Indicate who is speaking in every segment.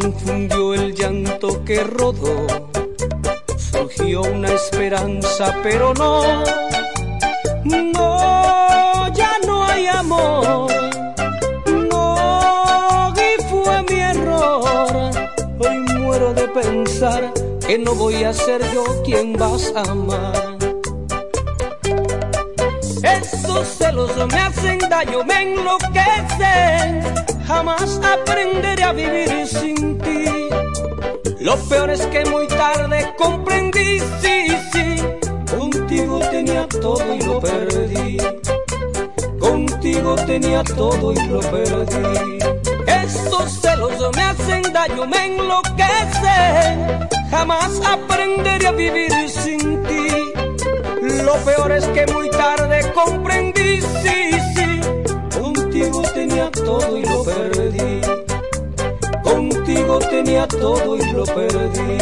Speaker 1: confundió el llanto que rodó. Surgió una esperanza, pero no, no, ya no hay amor. No, y fue mi error. Hoy muero de pensar que no voy a ser yo quien vas a amar. Esos celos me hacen daño, me enloquecen jamás aprenderé a vivir sin ti. Lo peor es que muy tarde comprendí, sí, sí, contigo tenía todo y lo perdí. Contigo tenía todo y lo perdí. Estos celos me hacen daño, me enloquecen. Jamás aprenderé a vivir sin ti. Lo peor es que muy tarde comprendí, sí, sí Contigo tenía todo y lo perdí. Contigo tenía todo y lo perdí.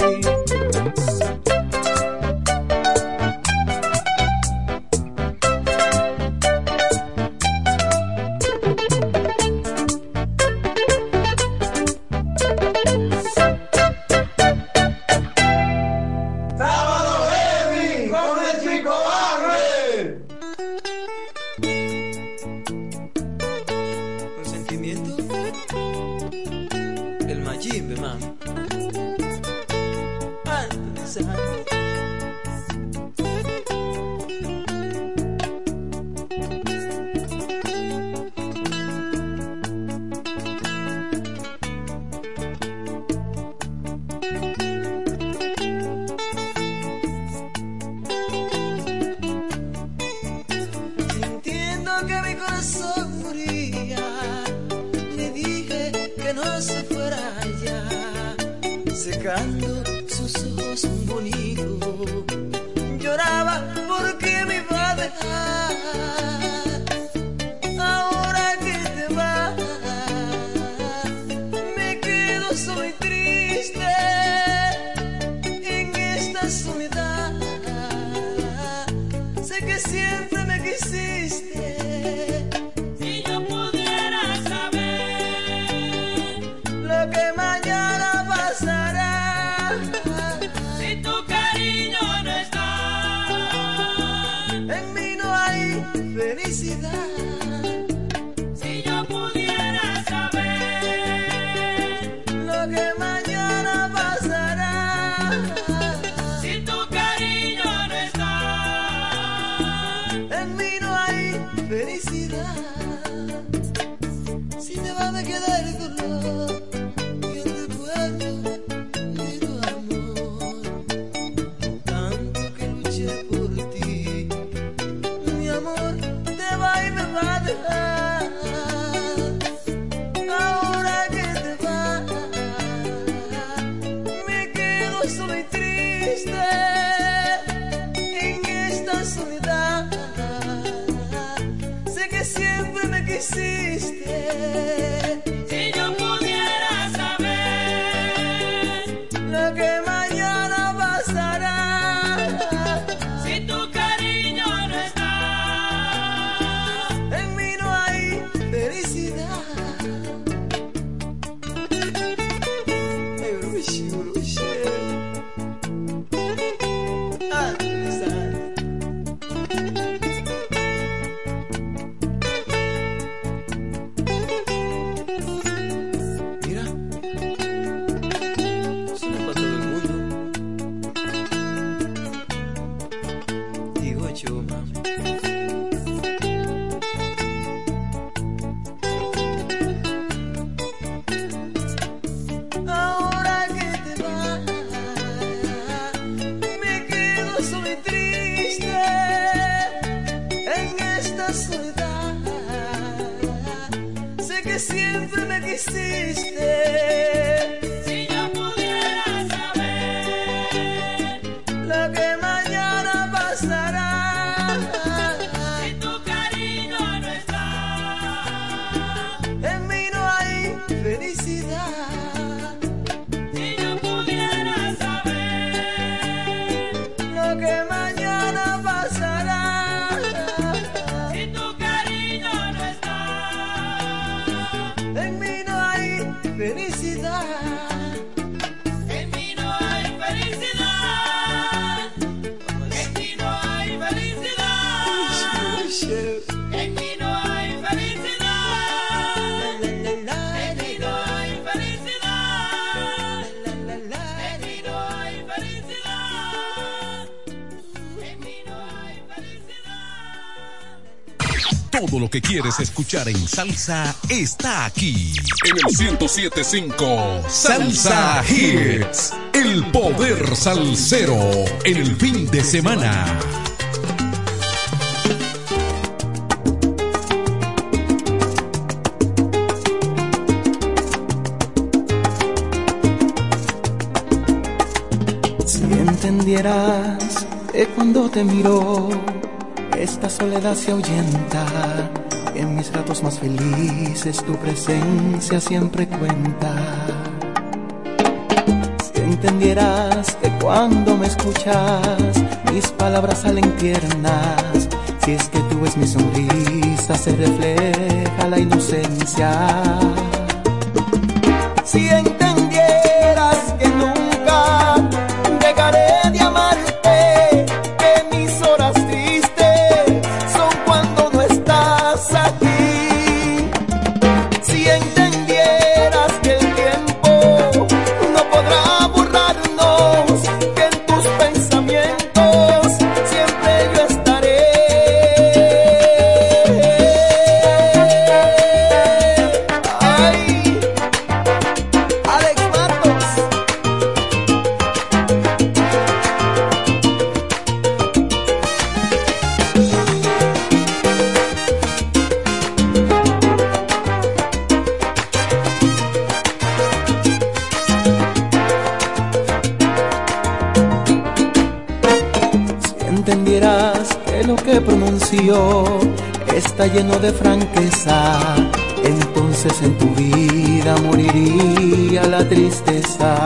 Speaker 2: que
Speaker 3: quieres escuchar en salsa está aquí. En el 107.5 Salsa Hits. El poder salsero. El fin de semana.
Speaker 2: Si entendieras que cuando te miro, esta soledad se ahuyenta ratos más felices tu presencia siempre cuenta. Si entendieras que cuando me escuchas mis palabras salen tiernas, si es que tú ves mi sonrisa se refleja la inocencia. tristeza.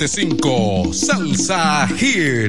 Speaker 2: En el
Speaker 3: 1075 Salsa Hits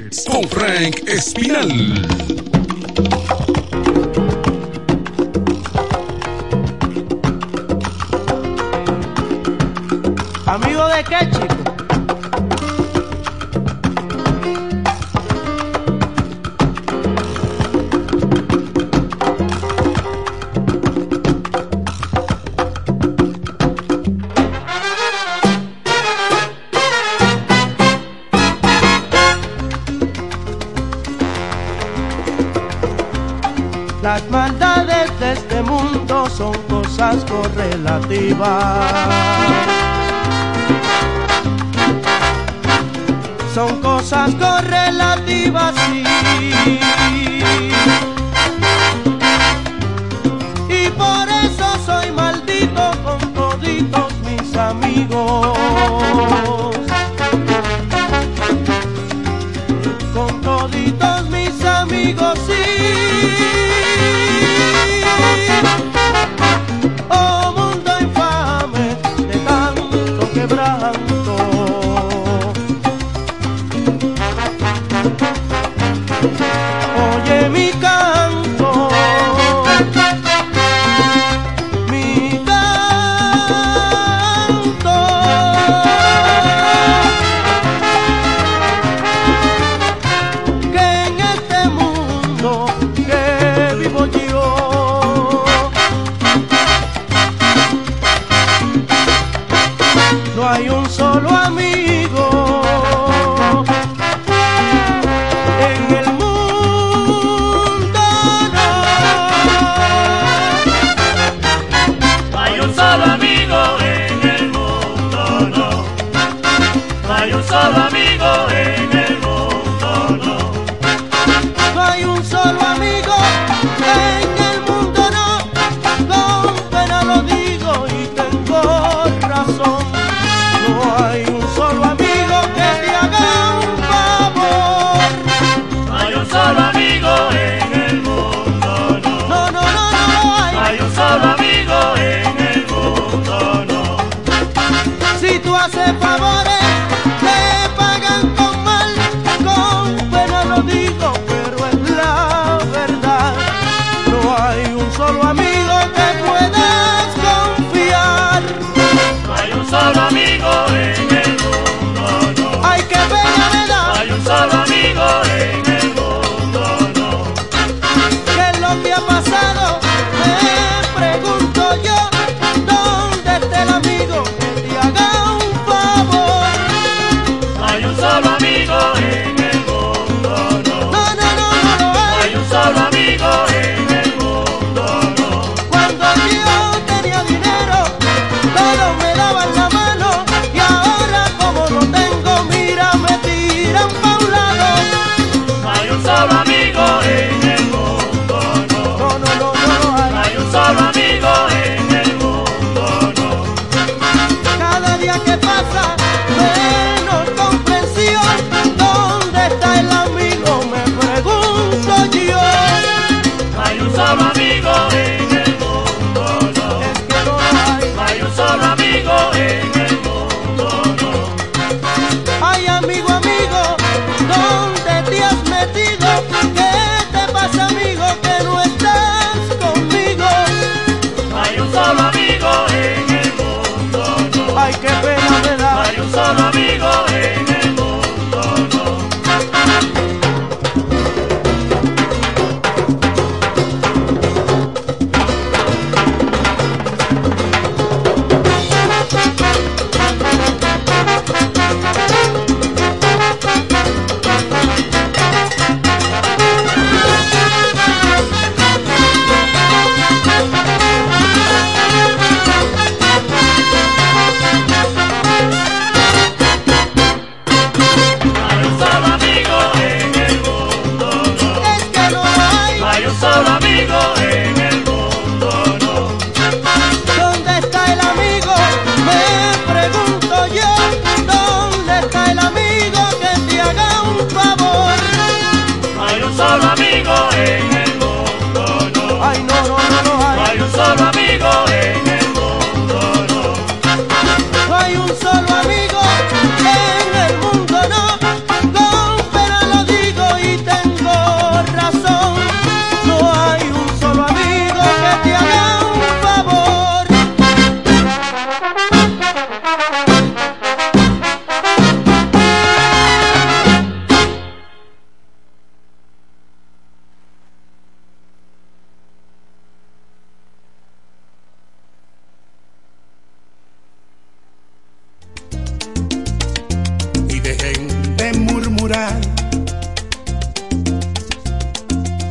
Speaker 1: dejen de murmurar.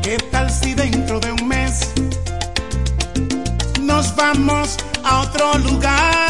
Speaker 1: ¿Qué
Speaker 4: tal si dentro de un mes nos
Speaker 5: vamos a
Speaker 1: otro
Speaker 6: lugar?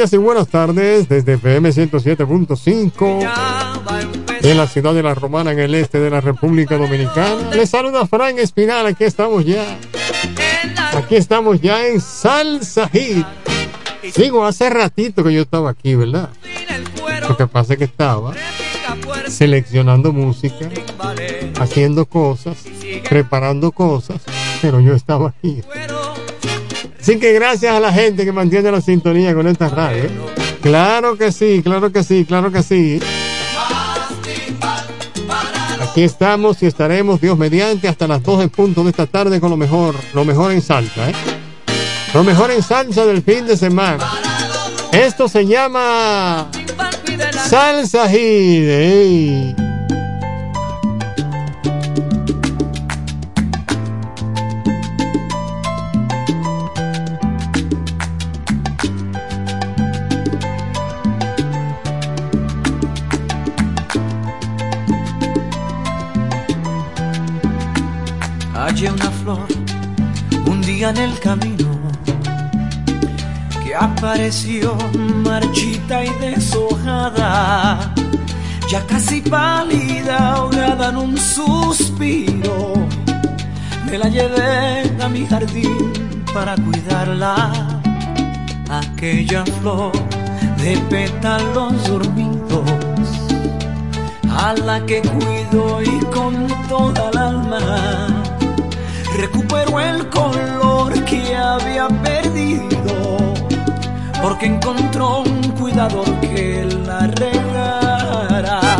Speaker 6: Gracias y buenas tardes desde FM 107.5
Speaker 1: Ya va a empezar
Speaker 6: en la ciudad de La Romana, en el este de la República Dominicana. Les saluda Frank Espinal, aquí estamos ya. Aquí estamos ya en Salsa Hit. Sigo hace ratito que yo estaba aquí, ¿verdad? Lo que pasa es que estaba seleccionando música, haciendo cosas, preparando cosas, pero yo estaba aquí. Así que gracias a la gente que mantiene la sintonía con esta radio. ¿eh? Claro que sí, claro que sí, claro que sí. Aquí estamos y estaremos, Dios mediante, hasta las 2 en punto de esta tarde con lo mejor, lo mejor en salsa, ¿eh? Lo mejor en salsa del fin de semana. Esto se llama Salsa Hit.
Speaker 1: Apareció marchita y deshojada, ya casi pálida, ahogada en un suspiro. Me la llevé a mi jardín para cuidarla, aquella flor de pétalos dormidos a la que cuido y con toda el alma. Recupero el color que había perdido porque encontró un cuidador que la regara.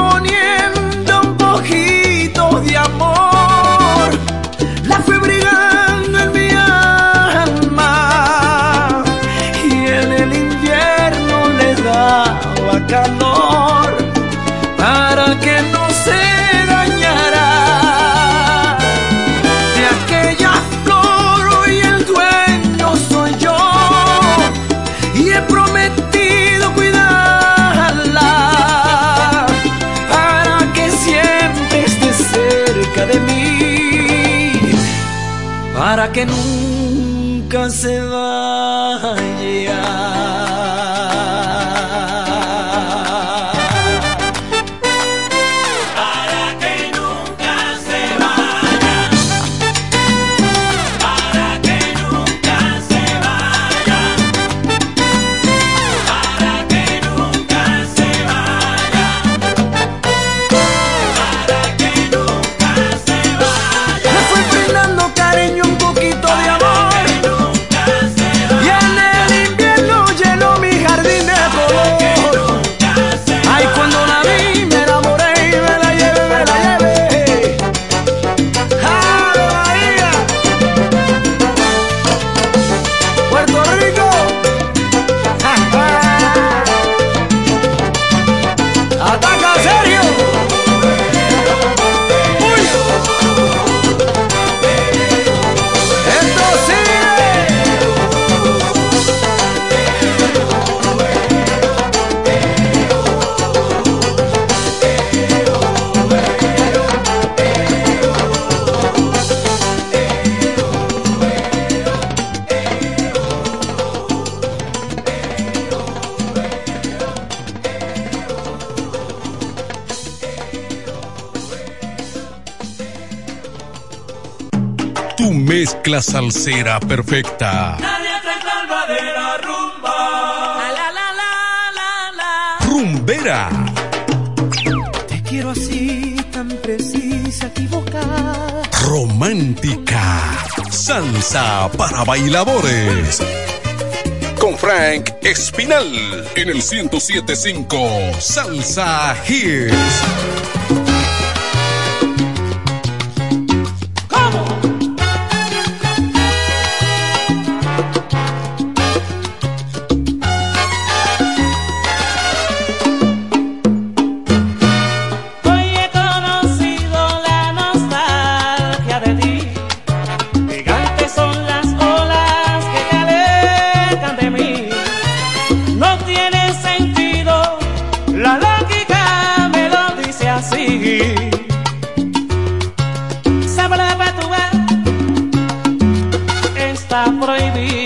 Speaker 1: que nunca se vaya.
Speaker 7: mezcla salsera perfecta.
Speaker 8: La la la la la la
Speaker 7: Rumbera.
Speaker 1: Te quiero así, tan precisa, equivocada.
Speaker 7: Romántica. Salsa para bailadores. Con Frank Espinal en el 1075 Salsa Hits.
Speaker 8: está prohibido.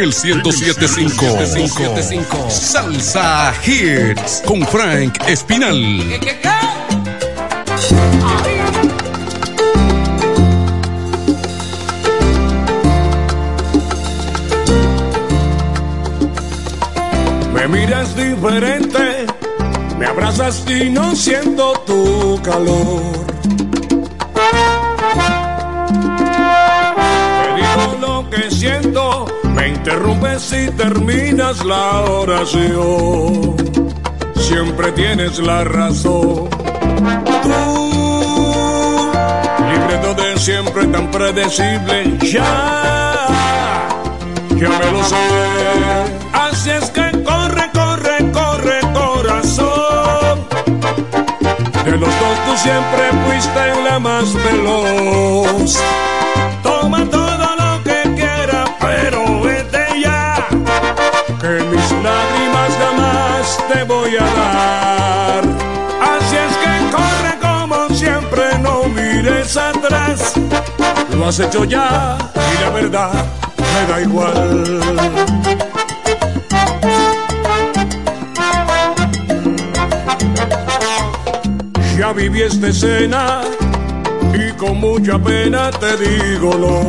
Speaker 7: en el 107.5. Salsa Hits con Frank Espinal.
Speaker 4: Me miras diferente, me abrazas y no siento tu calor interrumpes y terminas la oración. Siempre tienes la razón. Tú, libreto de siempre tan predecible, ya, ya me lo sé. Así es que corre, corre, corre, corazón. De los dos tú siempre fuiste en la más veloz. Así es que corre como siempre, no mires atrás. Lo has hecho ya y la verdad me da igual. Ya viví esta escena y con mucha pena te digo no,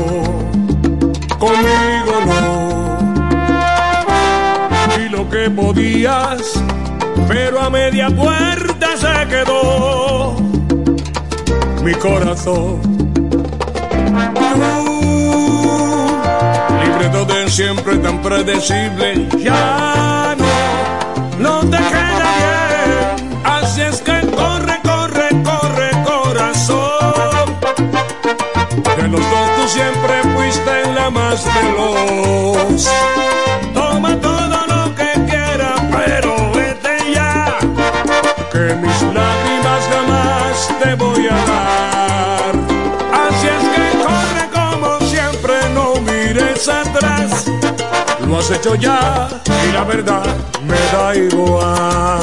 Speaker 4: conmigo no. Y lo que podías, pero a media puerta se quedó mi corazón. Libreto de siempre tan predecible, ya no, no te queda bien. Así es que corre, corre, corre, corazón. De los dos tú siempre fuiste la más veloz. Toma todo lo Mis lágrimas jamás te voy a dar. Así es que corre como siempre, no mires atrás. Lo has hecho ya y la verdad me da igual.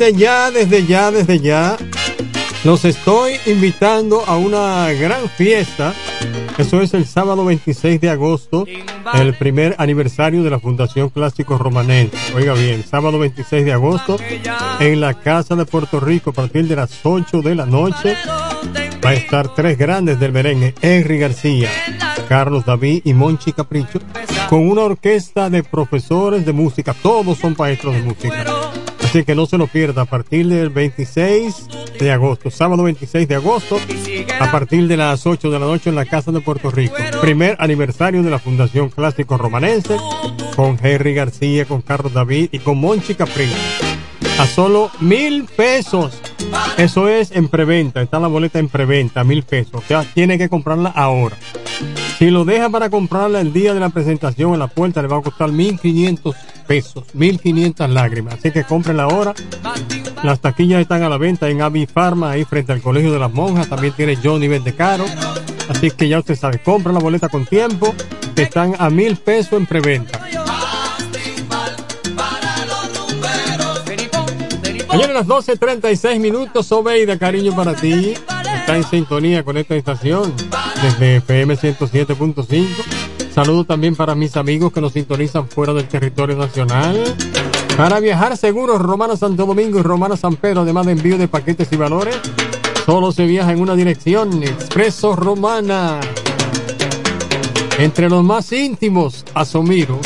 Speaker 6: Desde ya, desde ya, desde ya, los estoy invitando a una gran fiesta. Eso es el sábado 26 de agosto, el primer aniversario de la Fundación Clásico Romanense. Oiga bien, sábado 26 de agosto, en la Casa de Puerto Rico, a partir de las 8 de la noche, va a estar tres grandes del merengue, Henry García, Carlos David y Monchi Capricho, con una orquesta de profesores de música, todos son maestros de música. Así que no se lo pierda a partir del 26 de agosto, sábado 26 de agosto, a partir de las 8 de la noche en la Casa de Puerto Rico. Primer aniversario de la Fundación Clásico Romanense, con Henry García, con Carlos David y con Monchi Capricho. A solo mil pesos. Eso es en preventa. Está la boleta en preventa, mil pesos. O sea, tiene que comprarla ahora. Si lo deja para comprarla el día de la presentación en la puerta, le va a costar 1500 pesos, 1500 lágrimas. Así que cómprenla ahora. Las taquillas están a la venta en Avi Pharma, ahí frente al Colegio de las Monjas. También tiene Johnny Vende Caro. Así que ya usted sabe, compra la boleta con tiempo, están a mil pesos en preventa. Mañana a las 12.36 minutos, Obeida, cariño para ti. Está en sintonía con esta estación desde FM 107.5. Saludo también para mis amigos que nos sintonizan fuera del territorio nacional. Para viajar seguros, Romana Santo Domingo y Romana San Pedro, además de envío de paquetes y valores, solo se viaja en una dirección, Expreso Romana. Entre los más íntimos, Asomiro,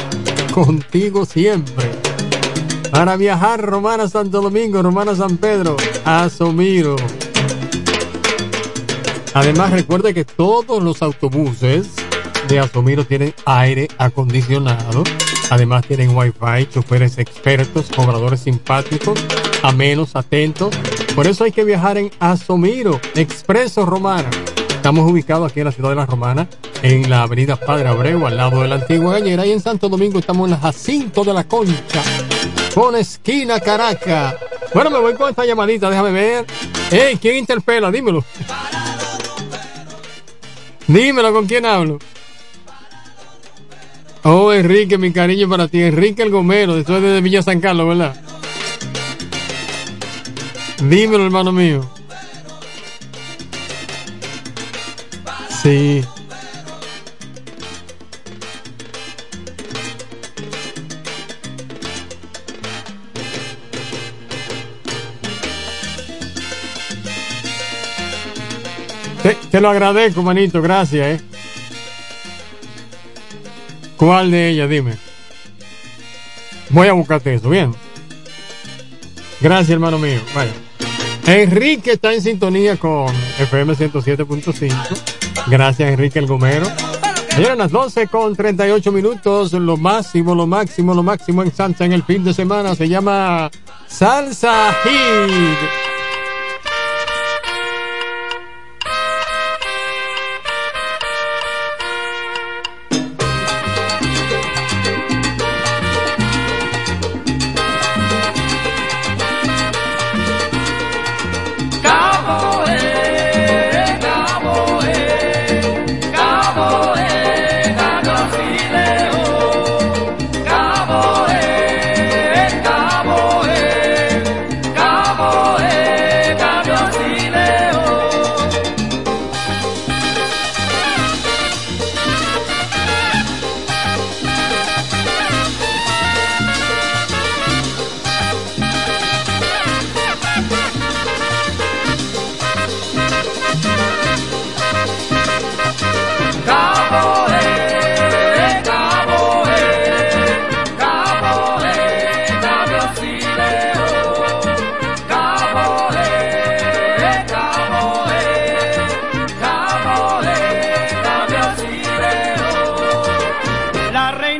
Speaker 6: contigo siempre. Para viajar, Romana Santo Domingo, Romana San Pedro, Asomiro. Además, recuerde que todos los autobuses de Asomiro tienen aire acondicionado. Además, tienen wifi, choferes expertos, cobradores simpáticos, amenos, atentos. Por eso hay que viajar en Asomiro, Expreso Romana. Estamos ubicados aquí en la ciudad de La Romana, en la avenida Padre Abreu, al lado de la antigua Gañera. Y en Santo Domingo estamos en la Jacinto de la Concha, con esquina Caracas. Bueno, me voy con esta llamadita, déjame ver. Hey, ¿quién interpela? Dímelo. Dímelo, ¿con quién hablo? Oh, Enrique, mi cariño para ti. Enrique el Gomero, después de Villa San Carlos, ¿verdad? Dímelo, hermano mío. Sí. Te, te lo agradezco, manito, gracias, eh. ¿Cuál de ellas? Dime. Voy a buscarte eso, bien. Gracias, hermano mío. Vaya. Enrique está en sintonía con FM 107.5. Gracias, Enrique el Gomero. Señores, las 12 con 38 minutos, lo máximo, lo máximo, lo máximo en salsa en el fin de semana se llama Salsa Hit.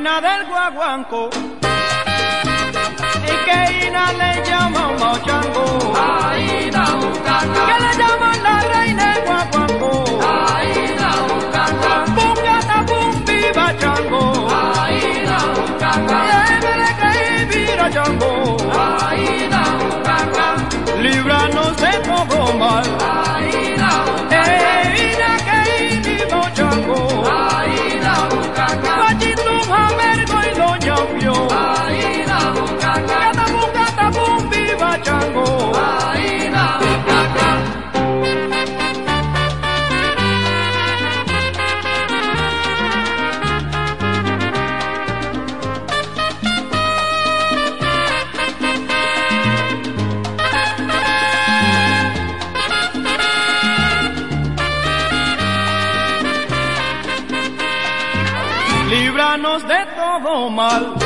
Speaker 1: Del guaguanco y que Ina le llama mochango. Aina Que le llaman la reina del guaguanco. Aina Bungata bumbi bachango. Aina Yemele que vira chango. Aina Líbranos de todo mal. Aina Eina que jamergo y lo ñampio. Aina Gata bungata bumbi bachango. Aina de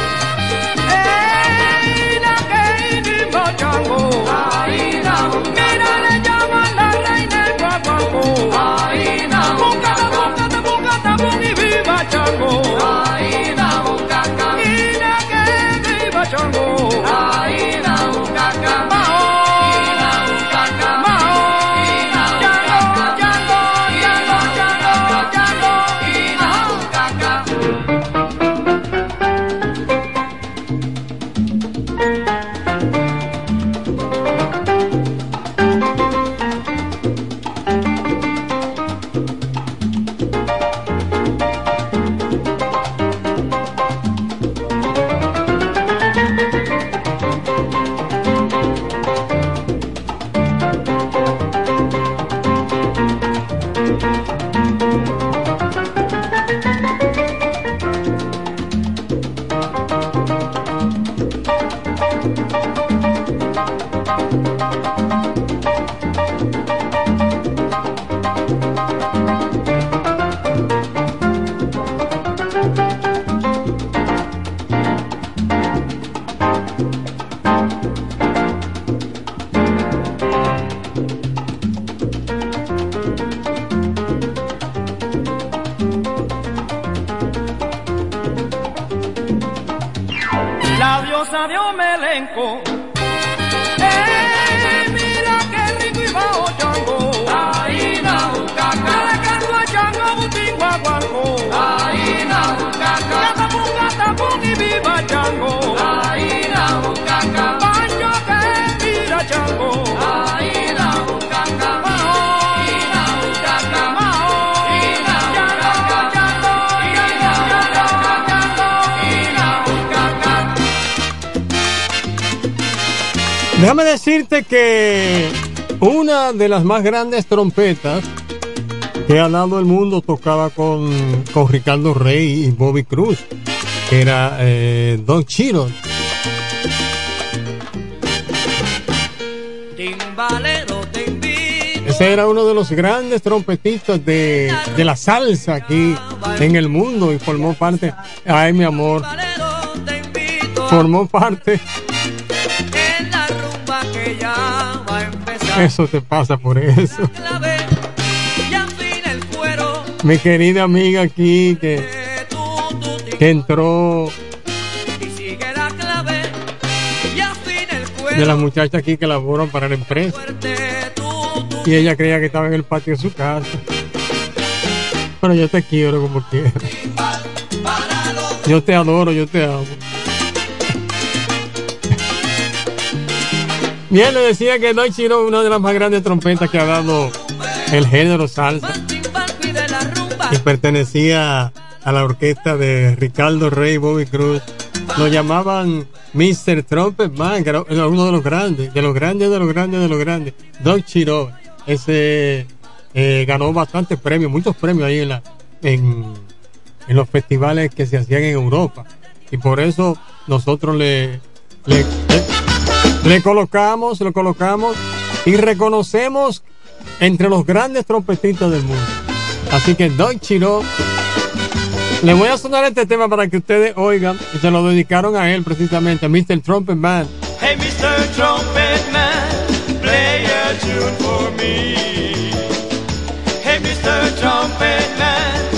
Speaker 6: decirte que una de las más grandes trompetas que ha dado el mundo tocaba con, con Ricardo Rey y Bobby Cruz, que era eh, Don Chiro. Ese era uno de los grandes trompetistas de, de la salsa aquí en el mundo y formó parte, ay mi amor, formó parte, eso te pasa por eso. Mi querida amiga aquí que,
Speaker 1: que
Speaker 6: entró de las muchachas aquí que laboran para la empresa y ella creía que estaba en el patio de su casa. Pero yo te quiero como quieras. Yo te adoro, yo te amo. Bien, le decía que Don Chiro es una de las más grandes trompetas que ha dado el género salsa y pertenecía a la orquesta de Ricardo Rey Bobby Cruz. Lo llamaban Mr. Trumpet Man, que era uno de los grandes, de los grandes, de los grandes, de los grandes. Don Chiro, ese eh, ganó bastantes premios, muchos premios ahí en, la, en, en los festivales que se hacían en Europa. Y por eso nosotros le- le colocamos, lo colocamos y reconocemos entre los grandes trompetistas del mundo. Así que Don Chiro, le voy a sonar este tema para que ustedes oigan. Y se lo dedicaron a él precisamente, a Mr. Trumpet Man.
Speaker 1: Hey, Mr. Trumpet Man, play a tune for me. Hey, Mr. Trumpet Man,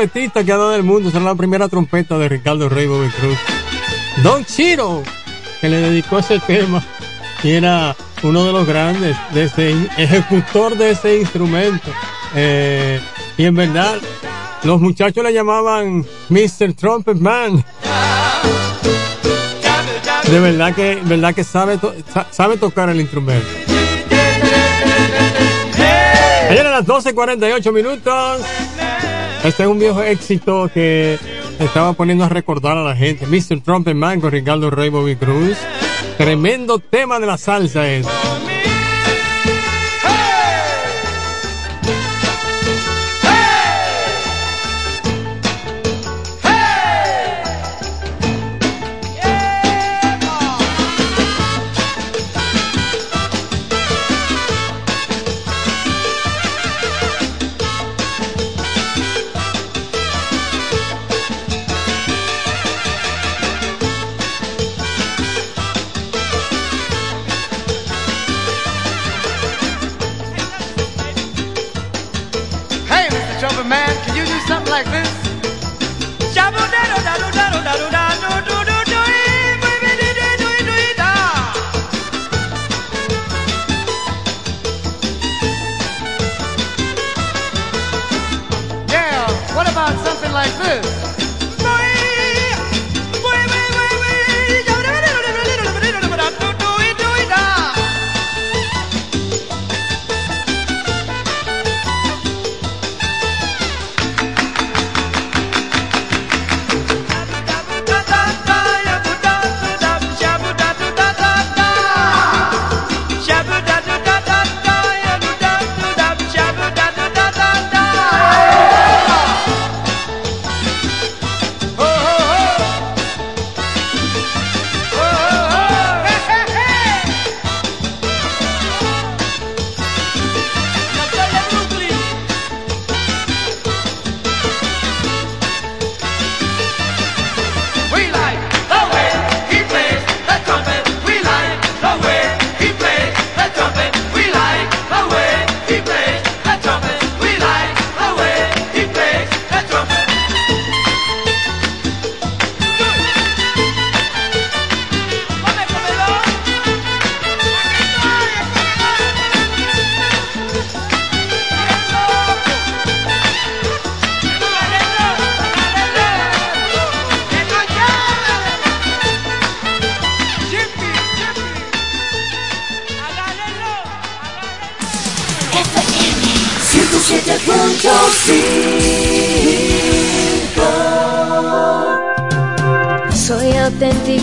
Speaker 6: grandes trompetistas que ha dado el mundo será la primera trompeta de Ricardo Rey Bobby Cruz. Don Chiro, que le dedicó ese tema y era uno de los grandes de ese ejecutor de ese instrumento. Eh, y en verdad, los muchachos le llamaban Mr. Trumpet Man. De verdad que, verdad que sabe tocar el instrumento. Ayer a las 12.48 minutos. Este es un viejo éxito que estaba poniendo a recordar a la gente. Mr. Trumpet Man con Ricardo Rey Bobby Cruz. Tremendo tema de la salsa es.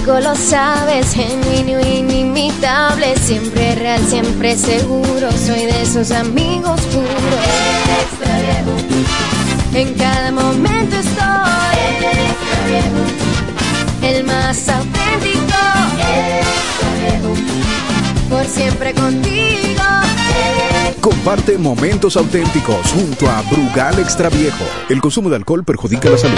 Speaker 9: Auténtico, lo sabes, genuino, inimitable, siempre real, siempre seguro. Soy de esos amigos puros. En cada momento estoy. El más auténtico. Por siempre contigo.
Speaker 10: Comparte momentos auténticos junto a Brugal Extra Viejo. El consumo de alcohol perjudica la salud.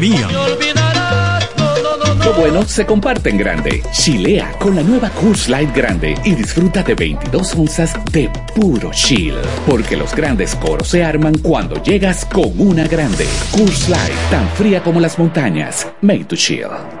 Speaker 11: Lo bueno se comparte en grande. Chilea con la nueva Coors Light Grande y disfruta de 22 onzas de puro chill. Porque los grandes coros se arman cuando llegas con una grande. Coors Light, tan fría como las montañas. Made to chill.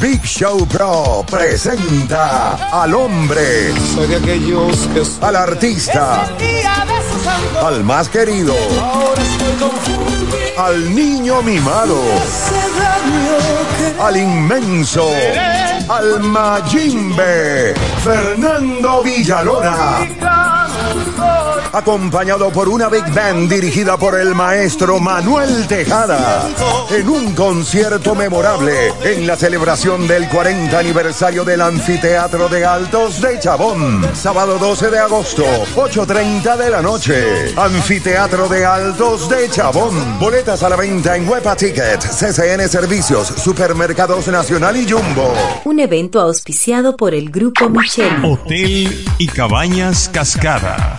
Speaker 12: Big Show Pro presenta al hombre, al artista, al más querido, al niño mimado, al inmenso, al Mayimbe, Fernando Villalona. Acompañado por una big band dirigida por el maestro Manuel Tejada, en un concierto memorable en la celebración del 40 aniversario del Anfiteatro de Altos de Chabón, sábado 12 de agosto, 8.30 de la noche. Anfiteatro de Altos de Chabón. Boletas a la venta en Huepa Ticket, CCN Servicios, Supermercados Nacional y Jumbo.
Speaker 13: Un evento auspiciado por el Grupo Micheli.
Speaker 14: Hotel y Cabañas Cascada.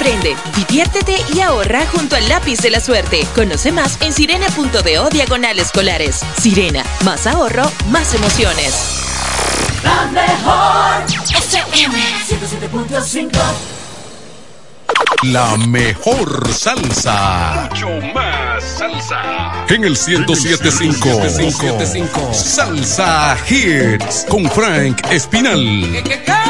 Speaker 15: Aprende, diviértete y ahorra junto al lápiz de la suerte. Conoce más en sirena.do diagonal escolares. Sirena, más ahorro, más emociones.
Speaker 5: La mejor FM 107.5
Speaker 3: La mejor salsa.
Speaker 11: Mucho más salsa.
Speaker 3: En el 1075. Salsa Hits. Con Frank Espinal.
Speaker 16: Paisa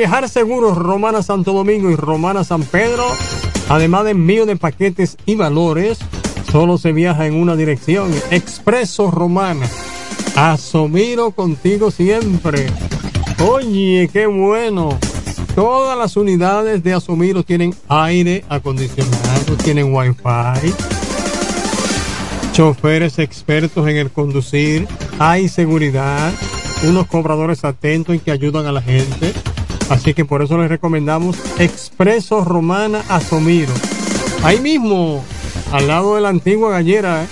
Speaker 6: viajar seguros, Romana Santo Domingo y Romana San Pedro, además de envío de paquetes y valores, solo se viaja en una dirección, Expreso Romana. Asomiro contigo siempre. Oye, qué bueno. Todas las unidades de Asomiro tienen aire acondicionado, tienen wifi, choferes expertos en el conducir, hay seguridad, unos cobradores atentos y que ayudan a la gente. Así que por eso les recomendamos Expreso Romana Asomiro. Ahí mismo, al lado de la antigua gallera. ¿eh?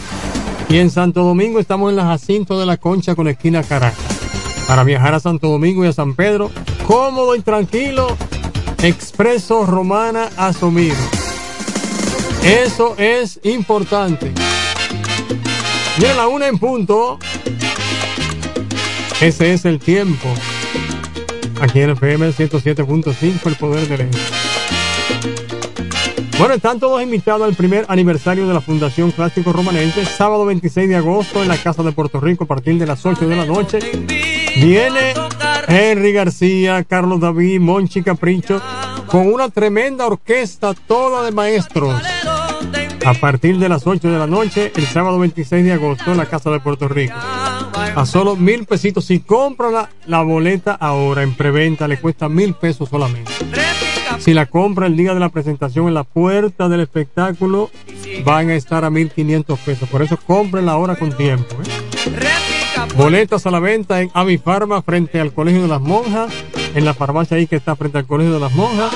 Speaker 6: Y en Santo Domingo estamos en la Jacinto de la Concha con esquina Caracas. Para viajar a Santo Domingo y a San Pedro, cómodo y tranquilo, Expreso Romana Asomiro. Eso es importante. Mira la una en punto. Ese es el tiempo. Aquí en FM 107.5, el poder de ley. Bueno, están todos invitados al primer aniversario de la Fundación Clásico Romanense, sábado 26 de agosto en la Casa de Puerto Rico a partir de las 8 de la noche. Viene Henry García, Carlos David, Monchi Capricho, con una tremenda orquesta toda de maestros. A partir de las 8 de la noche, el sábado 26 de agosto en la Casa de Puerto Rico. A solo mil pesitos. Si compra la, boleta ahora en preventa, le cuesta mil pesos solamente. Si la compra el día de la presentación en la puerta del espectáculo, van a estar a 1500 pesos. Por eso cómprenla ahora con tiempo. ¿eh? Boletas a la venta en Avifarma frente al Colegio de las Monjas, en la farmacia ahí que está frente al Colegio de las Monjas.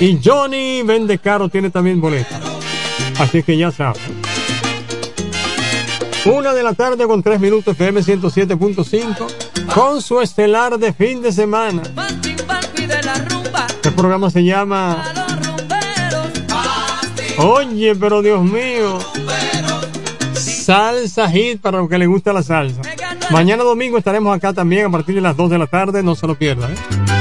Speaker 6: Y Johnny Vende Caro tiene también boletas. Así que ya saben. Una de la tarde con tres minutos FM 107.5 con su estelar de fin de semana. El programa se llama Oye, pero Dios mío. Salsa hit para los que les gusta la salsa. Mañana domingo estaremos acá también a partir de las 2 de la tarde, no se lo pierdan. ¿eh?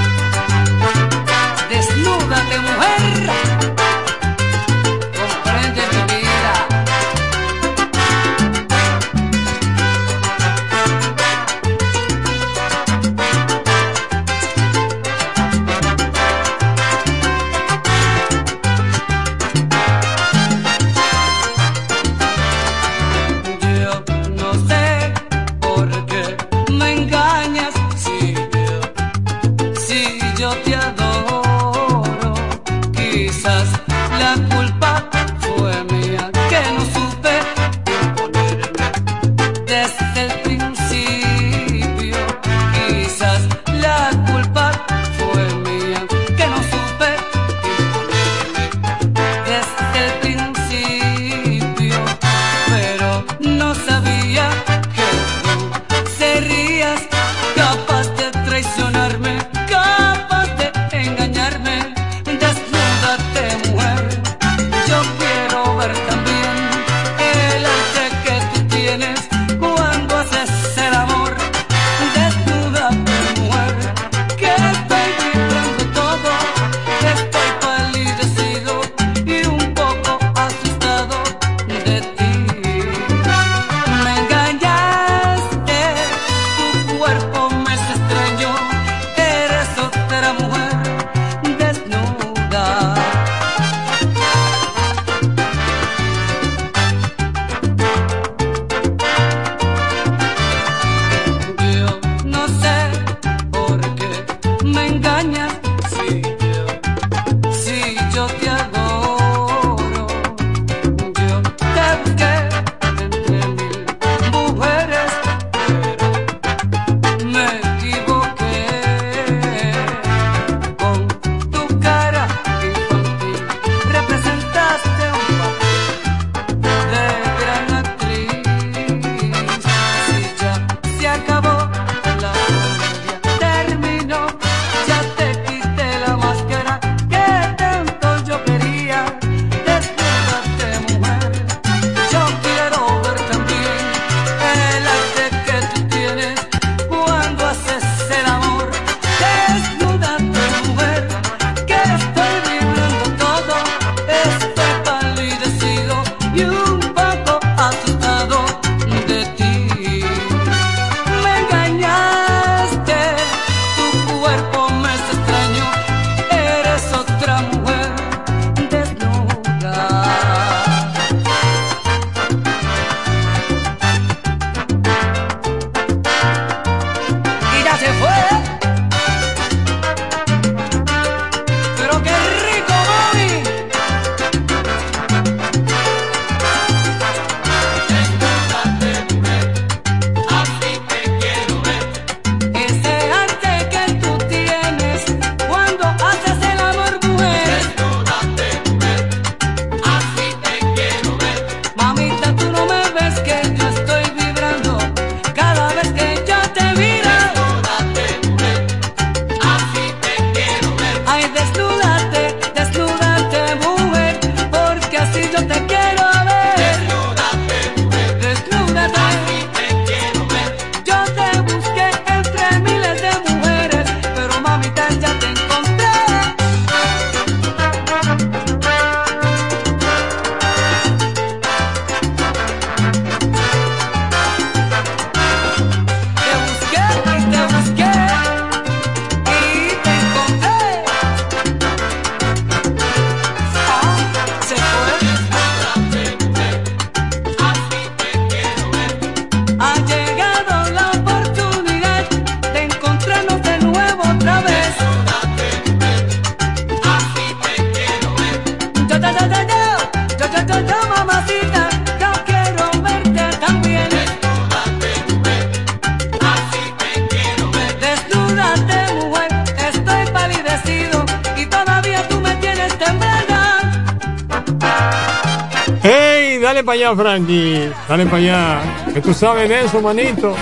Speaker 6: Dale para allá. Que tú sabes de eso, manito.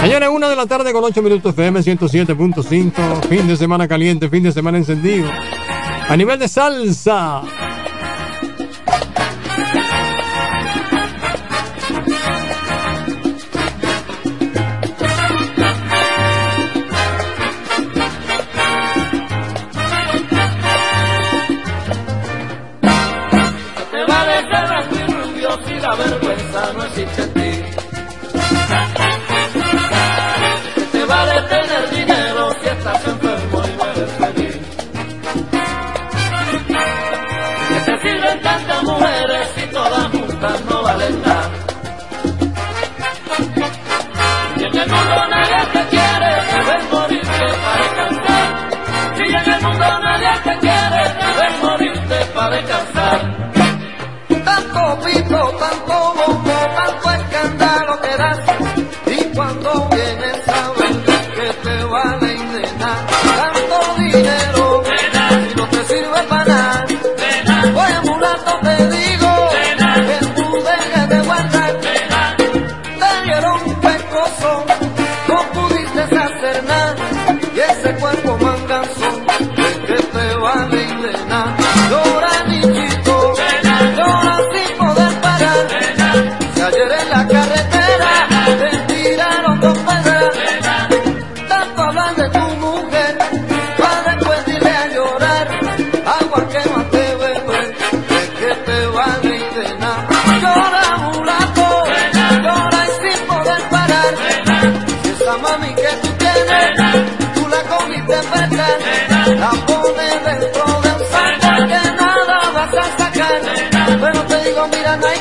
Speaker 6: Señores, una de la tarde con 8 minutos FM 107.5. Fin de semana caliente, fin de semana encendido. A nivel de salsa.
Speaker 17: fracasar. Mira, no hay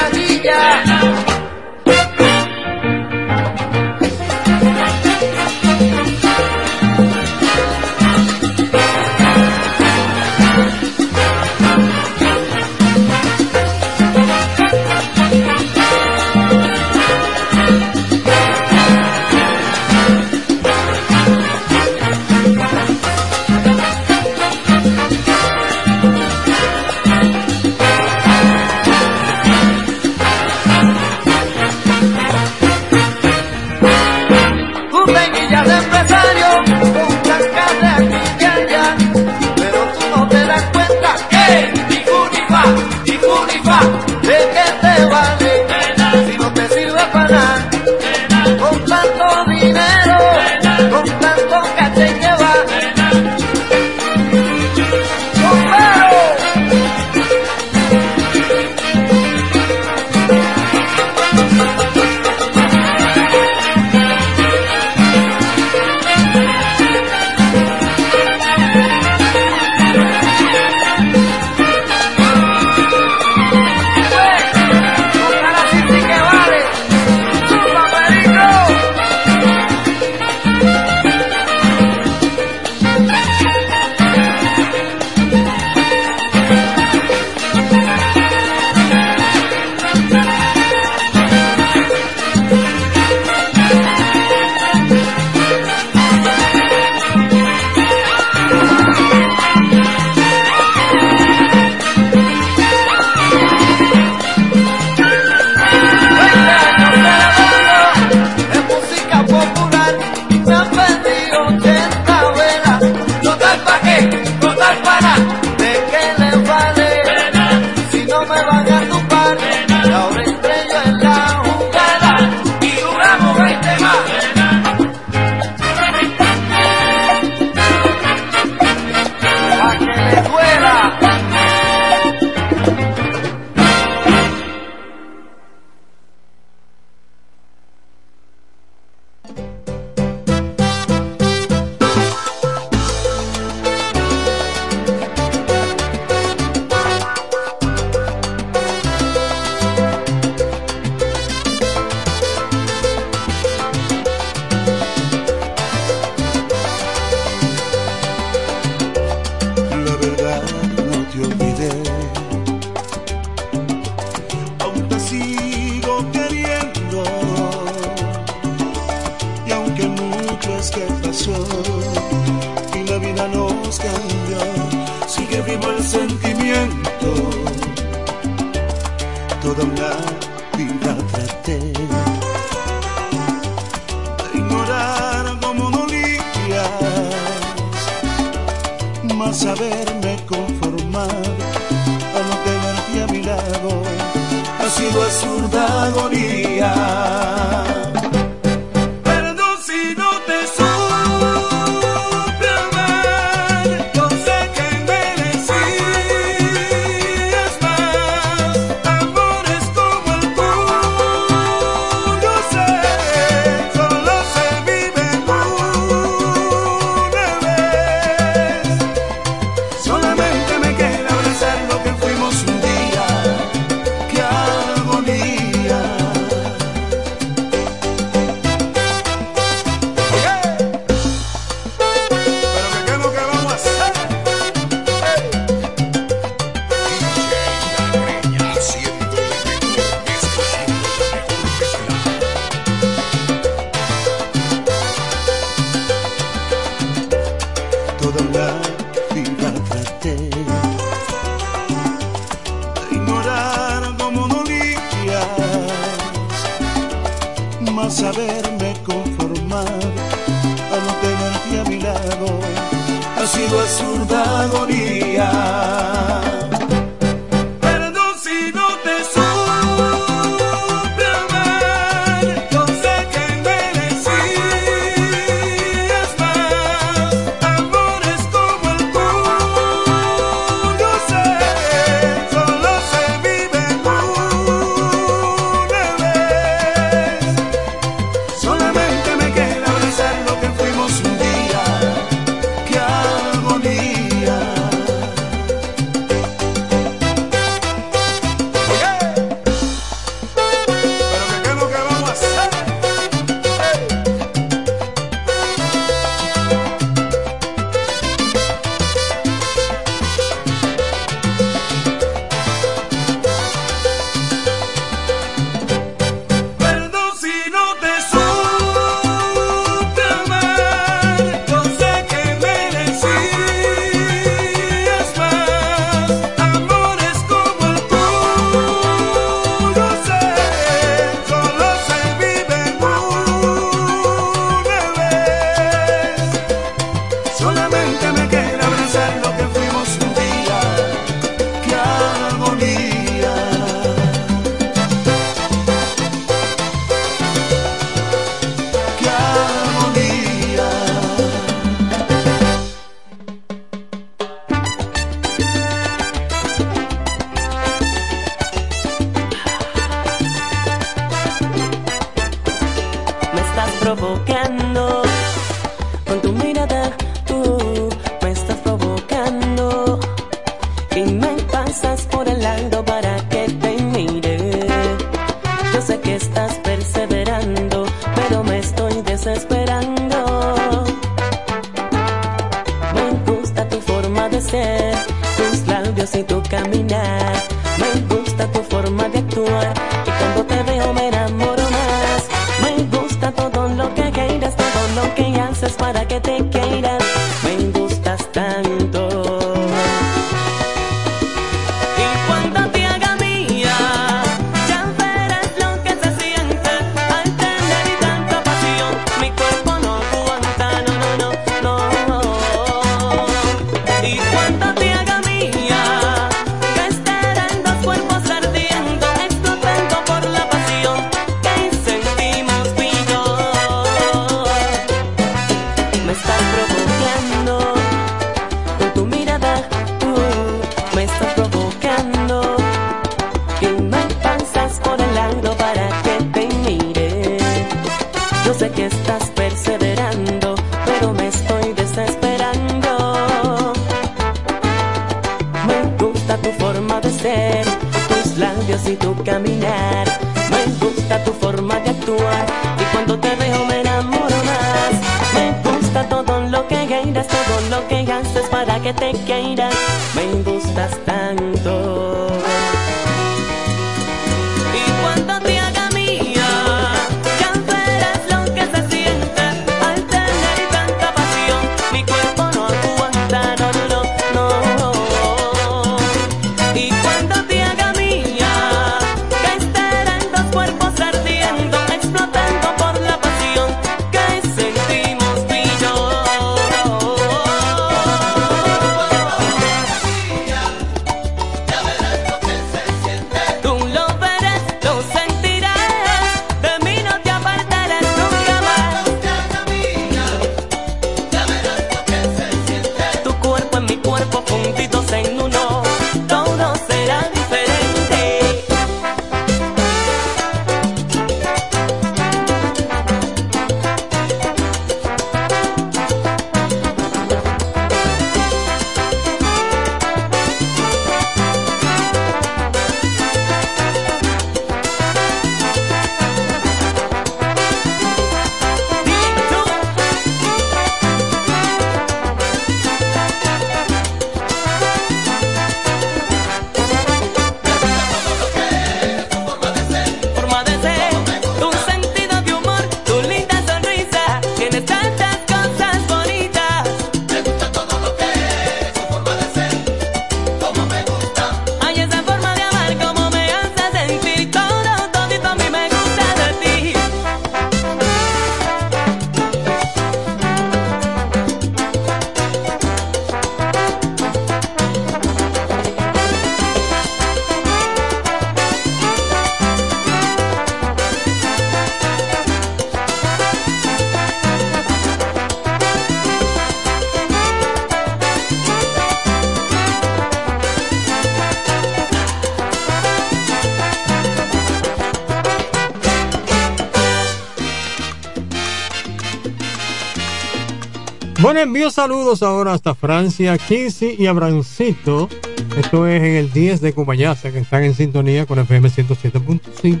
Speaker 6: Envío saludos ahora hasta Francia, Kissy y Abrancito. Esto es en el 10 de Cumayasa, que están en sintonía con FM 107.5.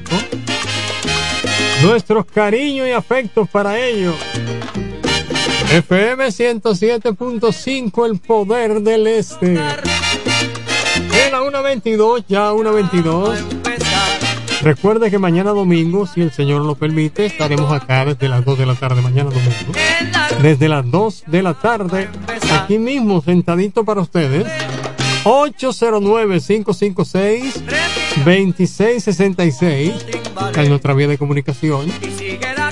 Speaker 6: Nuestros cariños y afectos para ellos. FM 107.5, el poder del este. En la 1.22, ya 1.22. Recuerde que mañana domingo, si el Señor lo permite, estaremos acá desde las 2 de la tarde, mañana domingo. Desde las 2 de la tarde, aquí mismo, sentadito para ustedes. 809-556-2666 en nuestra vía de comunicación.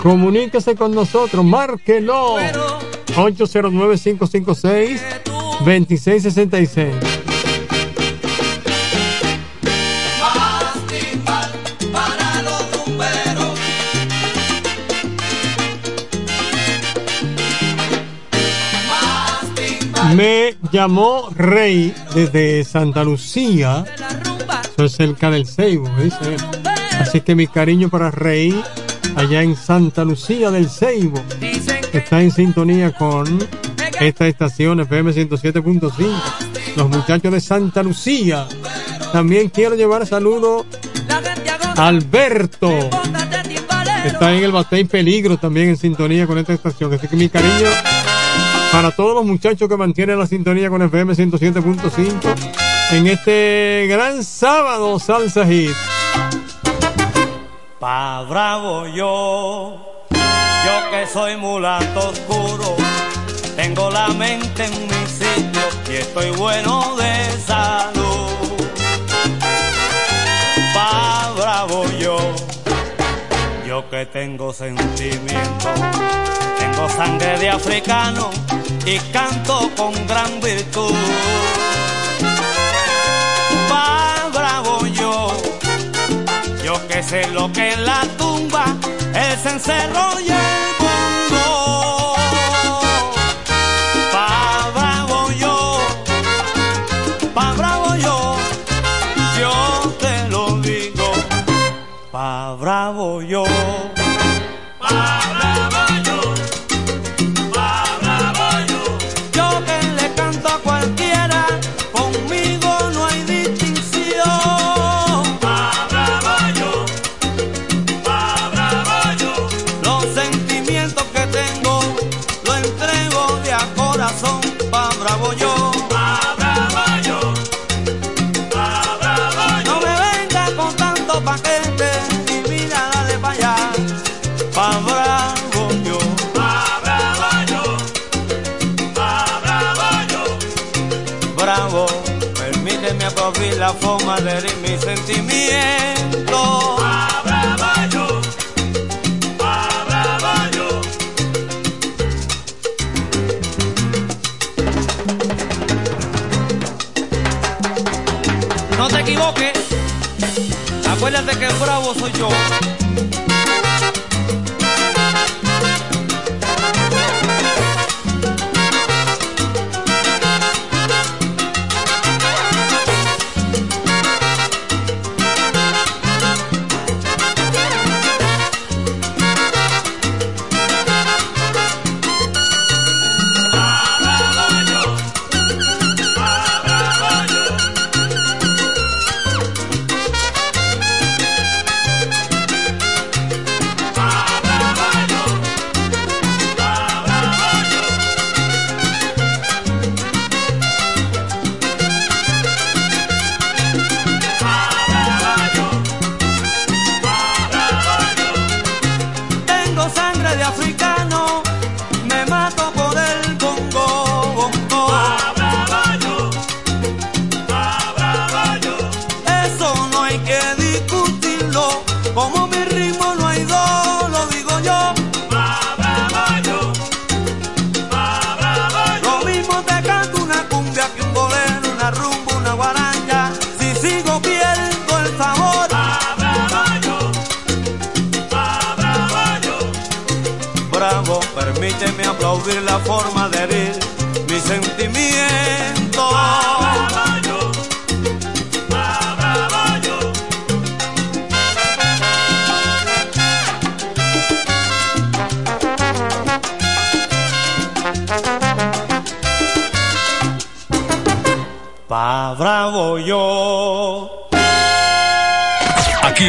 Speaker 6: Comuníquese con nosotros, márquelo. 809-556-2666. Me llamó Rey desde Santa Lucía. Es cerca del Ceibo, dice él. Así que mi cariño para Rey, allá en Santa Lucía del Ceibo. Está en sintonía con esta estación FM 107.5. Los muchachos de Santa Lucía. También quiero llevar saludo a Alberto. Está en el Batey Peligro también en sintonía con esta estación. Así que mi cariño para todos los muchachos que mantienen la sintonía con FM 107.5 en este gran sábado Salsa Hit.
Speaker 18: Pa' bravo yo, yo que soy mulato oscuro, tengo la mente en mi sitio y estoy bueno de salud. Pa' bravo yo, yo que tengo sentimiento, tengo sangre de africano y canto con gran virtud. Bravo yo, yo que sé lo que es la tumba, el cencerro de herir mis sentimientos. Bravo yo. Bravo yo. No te equivoques. Acuérdate que el bravo soy yo. Aplaudir la forma de herir mis sentimientos.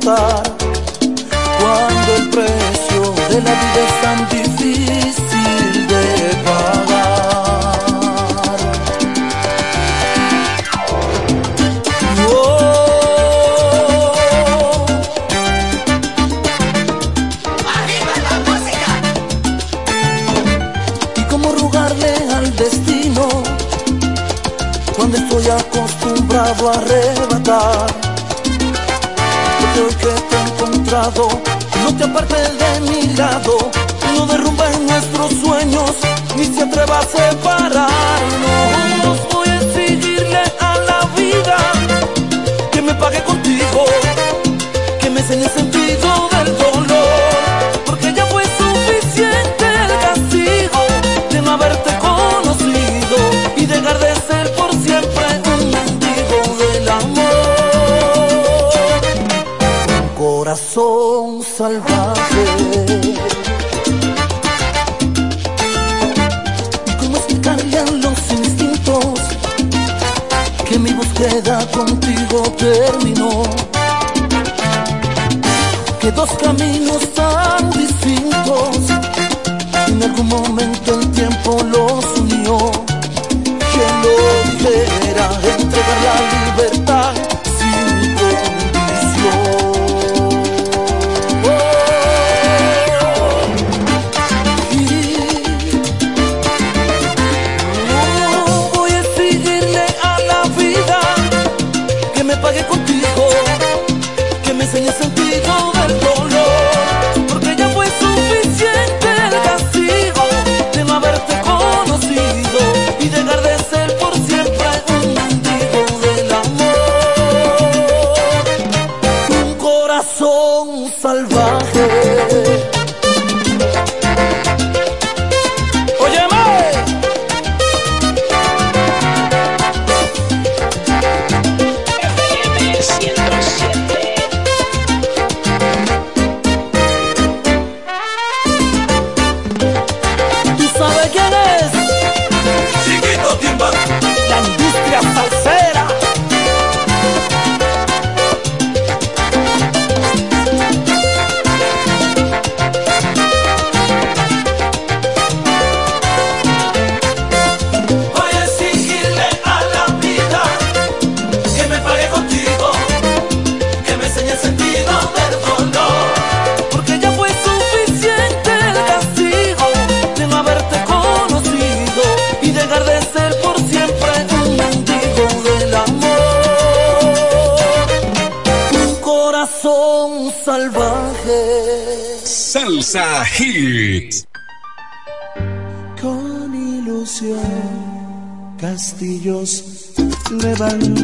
Speaker 19: cuando el precio de la
Speaker 20: vida
Speaker 17: ಬಂದ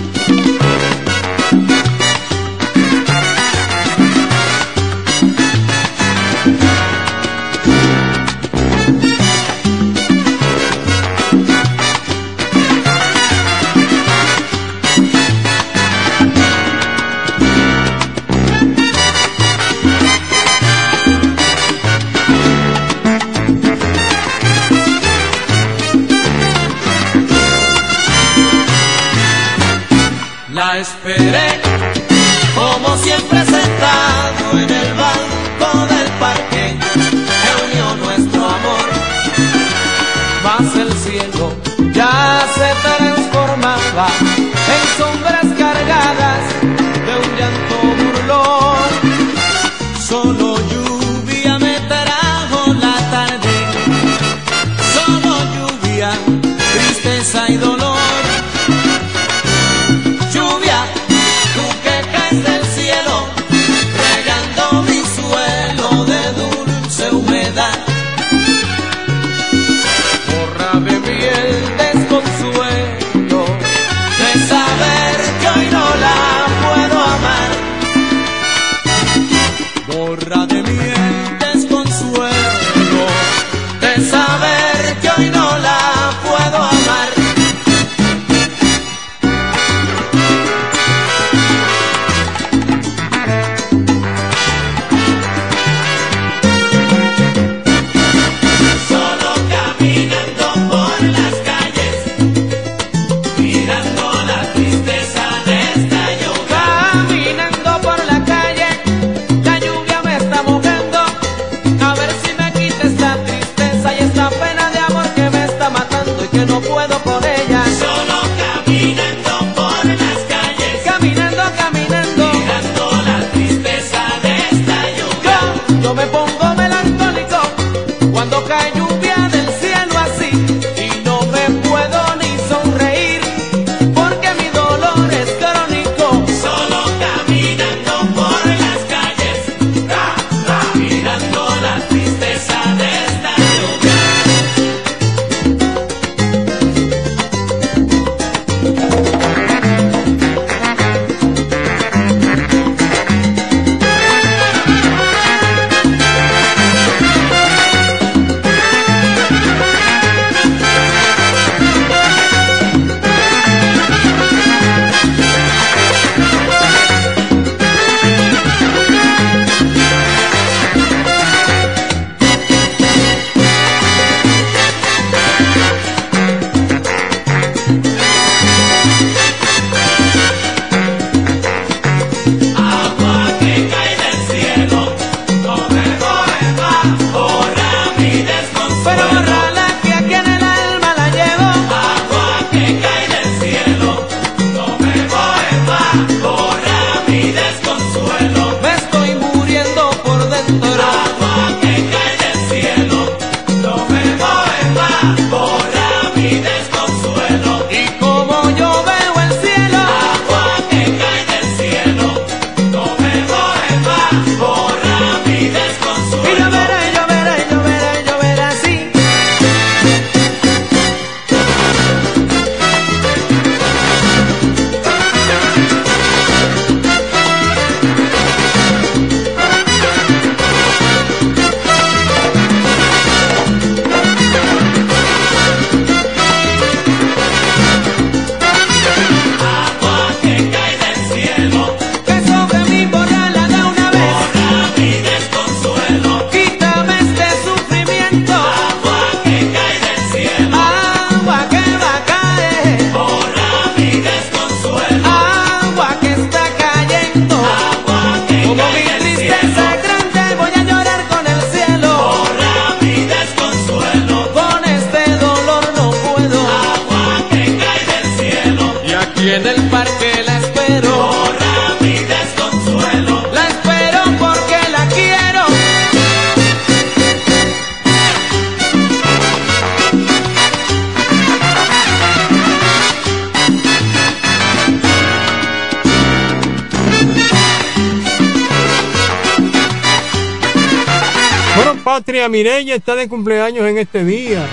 Speaker 6: Mireya está de cumpleaños en este día.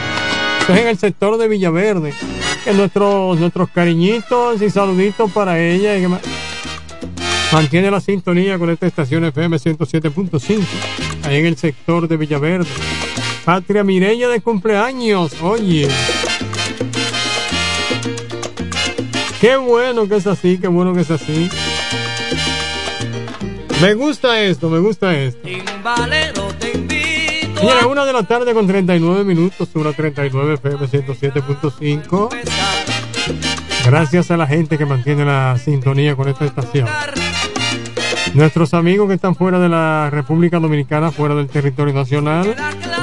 Speaker 6: Esto es en el sector de Villaverde. Que nuestros, nuestros cariñitos y saluditos para ella. mantiene la sintonía con esta estación FM 107.5. Ahí en el sector de Villaverde. Patria Mireya de cumpleaños. Oye. Qué bueno que es así, qué bueno que es así. Me gusta esto, me gusta esto.
Speaker 21: Timbalero, invito.
Speaker 6: Señora, una de la tarde con 39 minutos, una 39 FM 107.5. Gracias a la gente que mantiene la sintonía con esta estación. Nuestros amigos que están fuera de la República Dominicana, fuera del territorio nacional,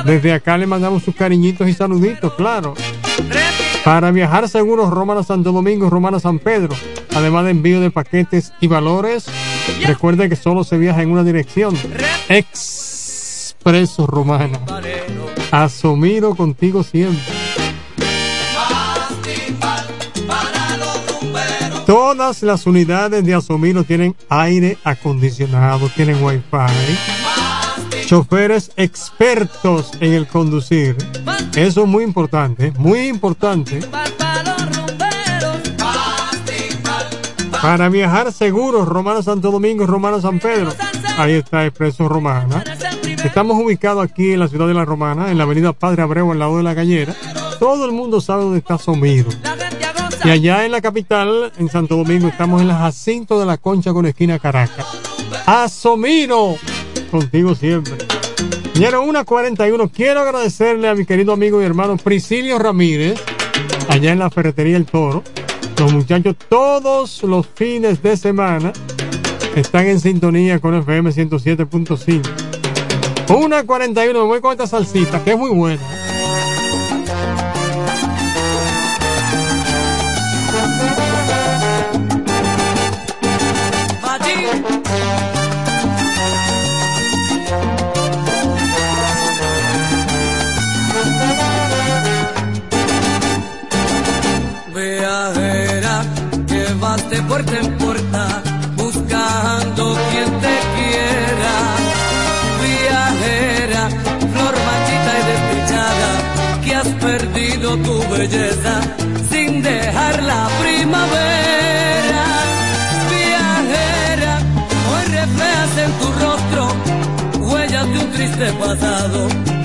Speaker 6: desde acá le mandamos sus cariñitos y saluditos, claro. Para viajar seguros, Romana Santo Domingo, Romana San Pedro, además de envío de paquetes y valores, recuerde que solo se viaja en una dirección. Expreso Romana. Asomiro contigo siempre. Todas las unidades de Asomiro tienen aire acondicionado, tienen wifi, choferes expertos en el conducir. Eso es muy importante, muy importante. Para viajar seguros, Romana Santo Domingo, Romana San Pedro. Ahí está Expreso Romana. Estamos ubicados aquí en la ciudad de La Romana, en la avenida Padre Abreu, al lado de la gallera. Todo el mundo sabe dónde está Somiro. Y allá en la capital, en Santo Domingo, estamos en la Jacinto de la Concha con esquina Caracas. Asomiro, contigo siempre. Señora, 1.41. Quiero agradecerle a mi querido amigo y hermano Priscilio Ramírez, allá en la ferretería El Toro. Los muchachos todos los fines de semana están en sintonía con FM 107.5. 1.41. Me voy con esta salsita, que es muy buena.
Speaker 21: Viajera, que vas de huellas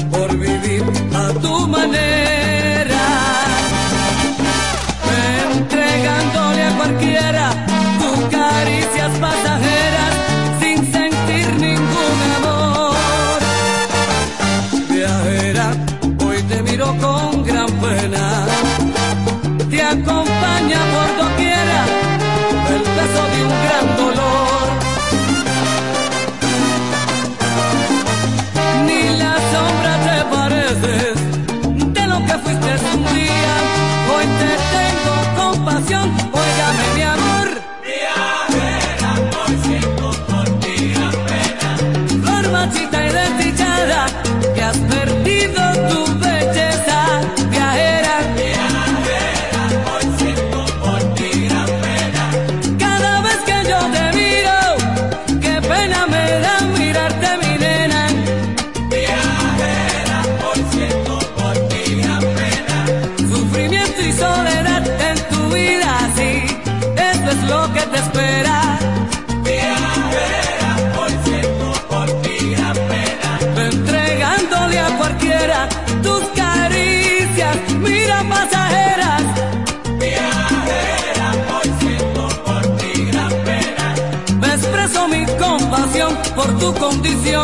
Speaker 21: condición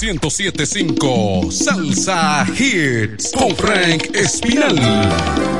Speaker 17: 1075 Salsa Hits con Frank Espinal.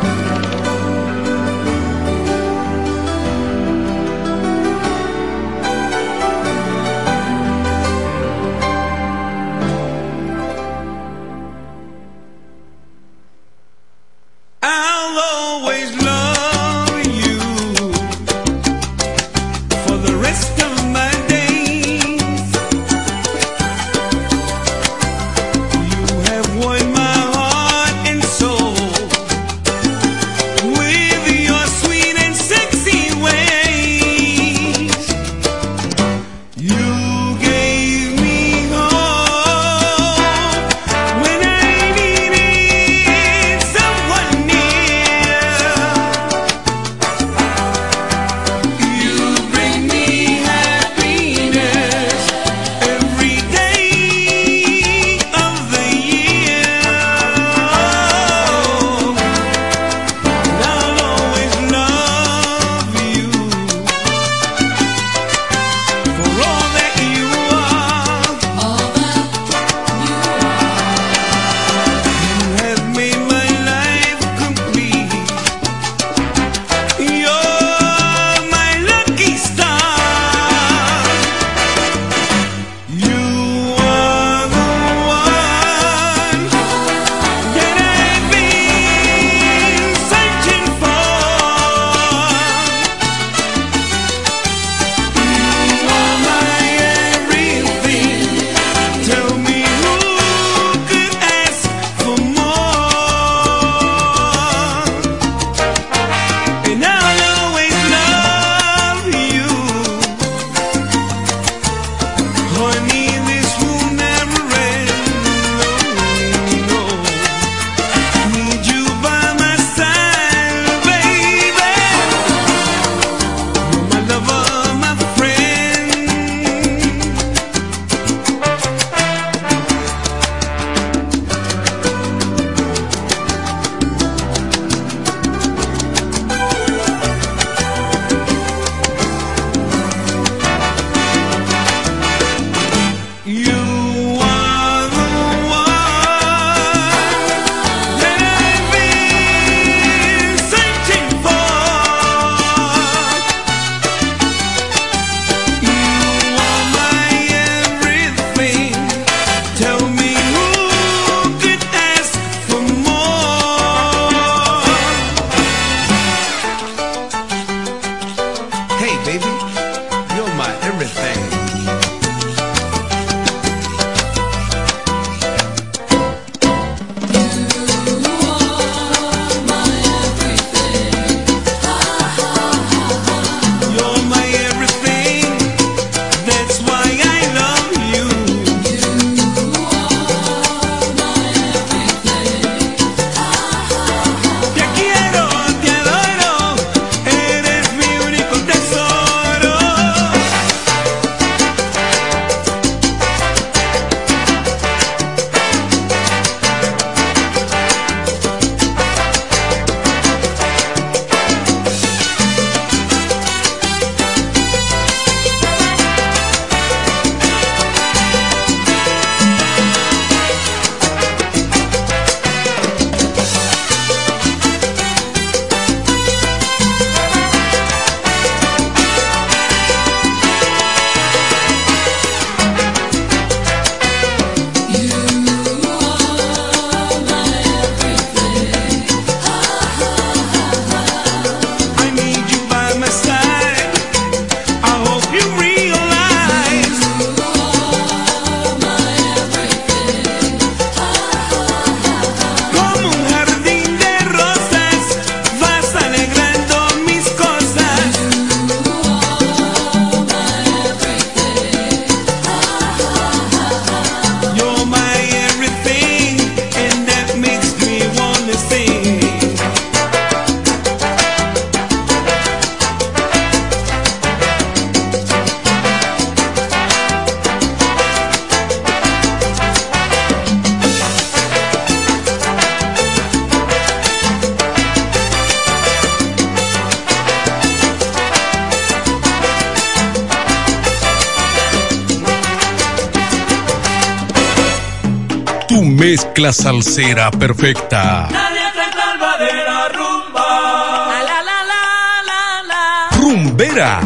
Speaker 17: mezcla salsera perfecta.
Speaker 22: La letra es de la rumba. La, la, la, la, la,
Speaker 17: Rumbera.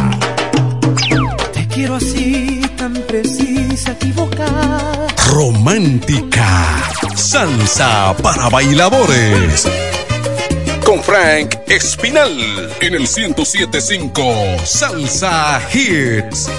Speaker 7: Te quiero así, tan precisa, equivocada.
Speaker 17: Romántica. Salsa para bailadores. Con Frank Espinal en el 1075 Salsa Hits.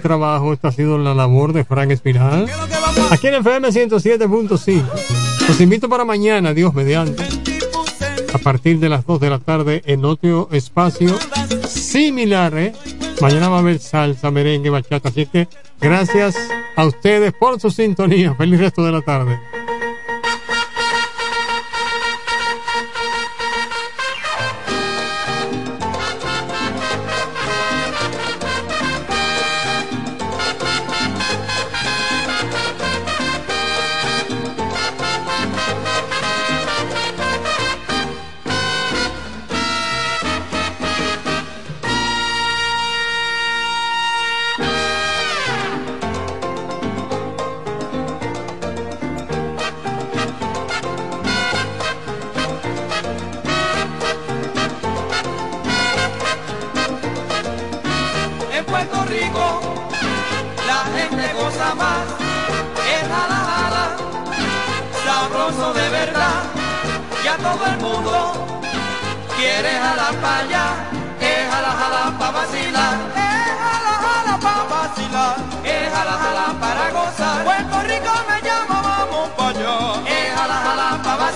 Speaker 6: Trabajo, esta ha sido la labor de Frank Espinal. Aquí en FM 107.5. Los invito para mañana, Dios mediante. A partir de las 2 de la tarde en otro espacio similar, ¿eh? Mañana va a haber salsa, merengue, bachata. Así que gracias a ustedes por su sintonía. Feliz resto de la tarde.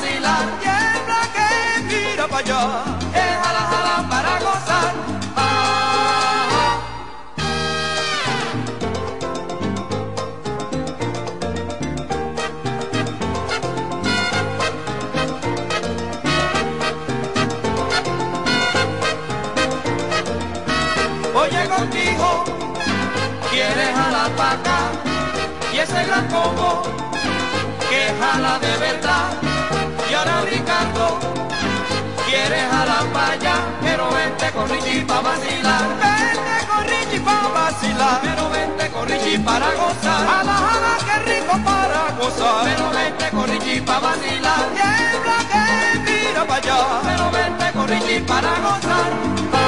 Speaker 1: Para vacilar, tiembla que mira para allá, Richie para vacilar. Vente con Richie para vacilar, pero vente con Richie para gozar. Jala, jala, qué rico para gozar, pero vente con Richie para vacilar. Tiembla que mira para allá, pero vente con Richie para gozar.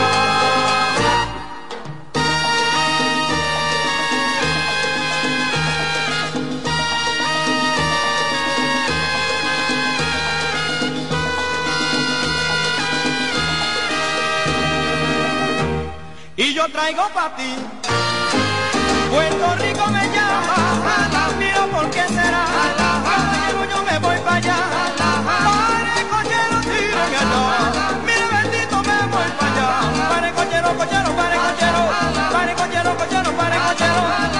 Speaker 1: Traigo para ti. Puerto Rico me llama, mira por qué será. Caballero, yo me voy para allá. Pare, cochero, tírame allá. Mira, bendito, me voy para allá. Pare, cochero, cochero, pare, cochero. Pare, cochero, cochero, pare, cochero.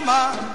Speaker 1: Richie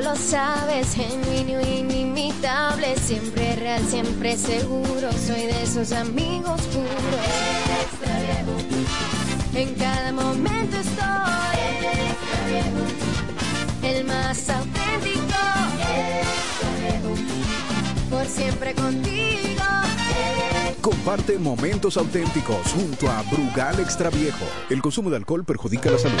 Speaker 9: lo sabes, genuino, inimitable, siempre real, siempre seguro. Soy de esos amigos puros. En cada momento estoy. El más auténtico. Por siempre contigo.
Speaker 10: Comparte momentos auténticos junto a Brugal Extra Viejo. El consumo de alcohol perjudica la salud.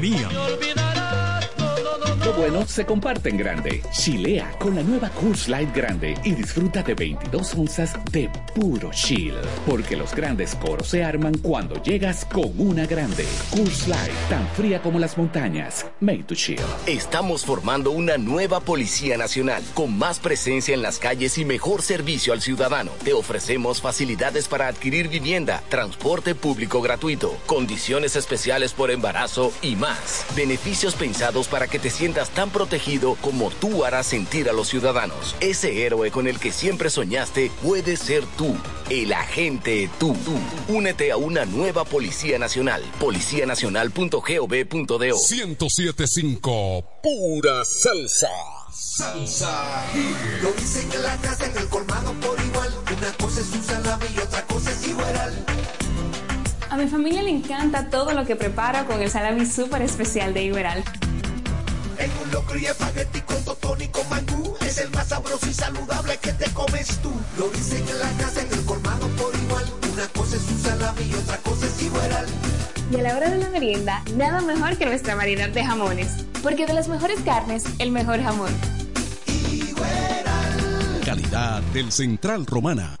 Speaker 1: Todo lo
Speaker 11: bueno se comparte en grande. Chilea con la nueva Coors Light Grande y disfruta de 22 onzas de puro chill. Porque los grandes coros se arman cuando llegas con una grande. Coors Light, tan fría como las montañas. Made to chill.
Speaker 23: Estamos formando una nueva Policía Nacional con más presencia en las calles y mejor servicio al ciudadano. Te ofrecemos facilidades para adquirir vivienda, transporte público gratuito, condiciones especiales por embarazo y más. Beneficios pensados para que te sientas tan protegido como tú harás sentir a los ciudadanos. Ese héroe con el que siempre soñaste puede ser tú, el agente tú. tú. Únete a una nueva Policía Nacional. Policianacional.gov.do
Speaker 3: 1075 Pura salsa.
Speaker 7: Salsa Lo dicen en la casa, en el colmado por igual. Una cosa es un salami y otra cosa es igual.
Speaker 24: A mi familia le encanta todo lo que preparo con el salami súper especial de Iberal.
Speaker 7: En un locro y espagueti con totón y con mangú. Es el más sabroso y saludable que te comes tú. Lo dicen en la casa, en el colmado por igual. Una cosa es un salami y otra cosa es igual.
Speaker 24: Y a la hora de la merienda, nada mejor que nuestra variedad de jamones. Porque de las mejores carnes, el mejor jamón.
Speaker 3: Calidad del Central Romana.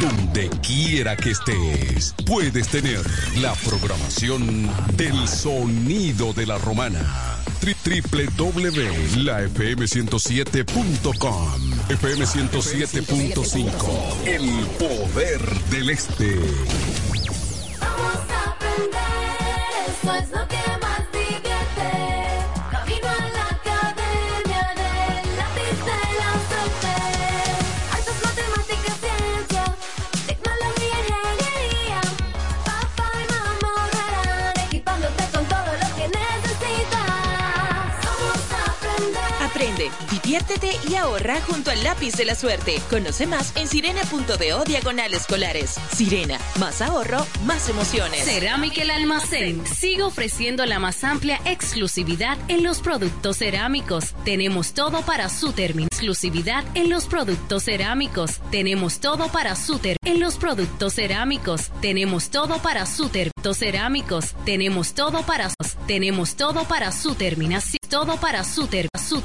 Speaker 3: Donde quiera que estés, puedes tener la programación del sonido de la romana. Tri- www.lafm107.com FM 107.5 El poder del este.
Speaker 9: Vamos a aprender, eso es lo que
Speaker 15: diviértete y ahorra junto al lápiz de la suerte. Conoce más en sirena.do diagonal escolares. Sirena, más ahorro, más emociones.
Speaker 25: Cerámica El Almacén sigue ofreciendo la más amplia exclusividad en los productos cerámicos. Tenemos todo para su término. Exclusividad en los productos cerámicos. Tenemos todo para su ter- en los productos cerámicos. Tenemos todo para su ter- cerámicos. Tenemos todo para tenemos todo para su terminación. Todo para su ter-